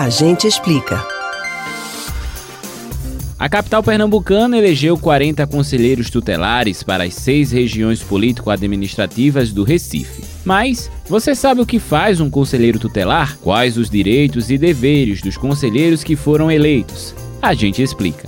A gente explica. A capital pernambucana elegeu 40 conselheiros tutelares para as seis regiões político-administrativas do Recife. Mas você sabe o que faz um conselheiro tutelar? Quais os direitos e deveres dos conselheiros que foram eleitos? A gente explica.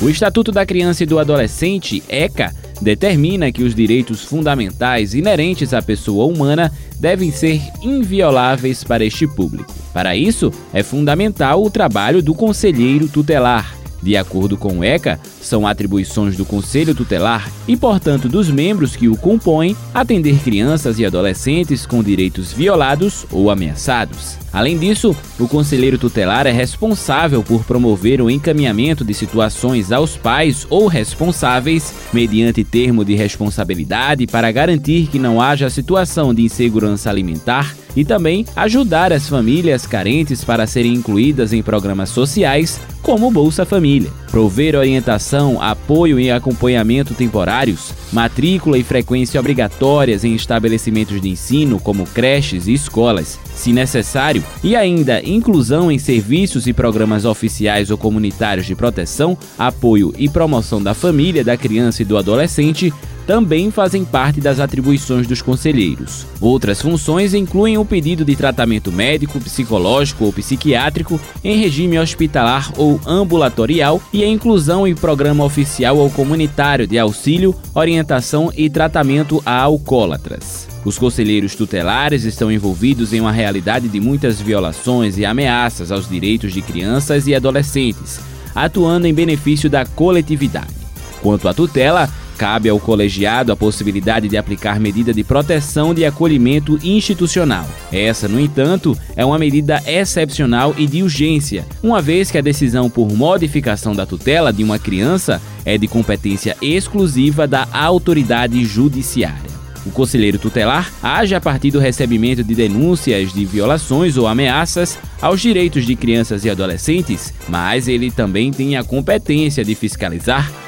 O Estatuto da Criança e do Adolescente, ECA, determina que os direitos fundamentais inerentes à pessoa humana devem ser invioláveis para este público. Para isso, é fundamental o trabalho do conselheiro tutelar. De acordo com o ECA, são atribuições do Conselho Tutelar e, portanto, dos membros que o compõem atender crianças e adolescentes com direitos violados ou ameaçados. Além disso, o conselheiro tutelar é responsável por promover o encaminhamento de situações aos pais ou responsáveis, mediante termo de responsabilidade, para garantir que não haja situação de insegurança alimentar e também ajudar as famílias carentes para serem incluídas em programas sociais, como Bolsa Família. Prover orientação, apoio e acompanhamento temporários, matrícula e frequência obrigatórias em estabelecimentos de ensino, como creches e escolas, se necessário, e ainda inclusão em serviços e programas oficiais ou comunitários de proteção, apoio e promoção da família, da criança e do adolescente, também fazem parte das atribuições dos conselheiros. Outras funções incluem o pedido de tratamento médico, psicológico ou psiquiátrico em regime hospitalar ou ambulatorial e a inclusão em programa oficial ou comunitário de auxílio, orientação e tratamento a alcoólatras. Os conselheiros tutelares estão envolvidos em uma realidade de muitas violações e ameaças aos direitos de crianças e adolescentes, atuando em benefício da coletividade. Quanto à tutela, Cabe ao colegiado a possibilidade de aplicar medida de proteção de acolhimento institucional. Essa, no entanto, é uma medida excepcional e de urgência, uma vez que a decisão por modificação da tutela de uma criança é de competência exclusiva da autoridade judiciária. O conselheiro tutelar age a partir do recebimento de denúncias de violações ou ameaças aos direitos de crianças e adolescentes, mas ele também tem a competência de fiscalizar